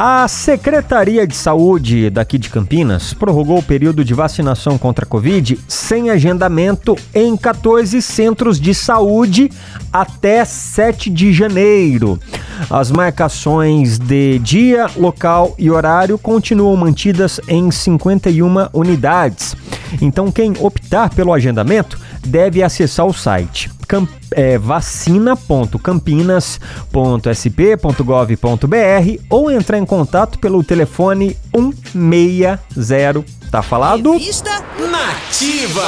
A Secretaria de Saúde daqui de Campinas prorrogou o período de vacinação contra a Covid sem agendamento em 14 centros de saúde até 7 de janeiro. As marcações de dia, local e horário continuam mantidas em 51 unidades. Então, quem optar pelo agendamento deve acessar o site é, vacina.campinas.sp.gov.br ou entrar em contato pelo telefone 160. Tá falado? Revista Nativa.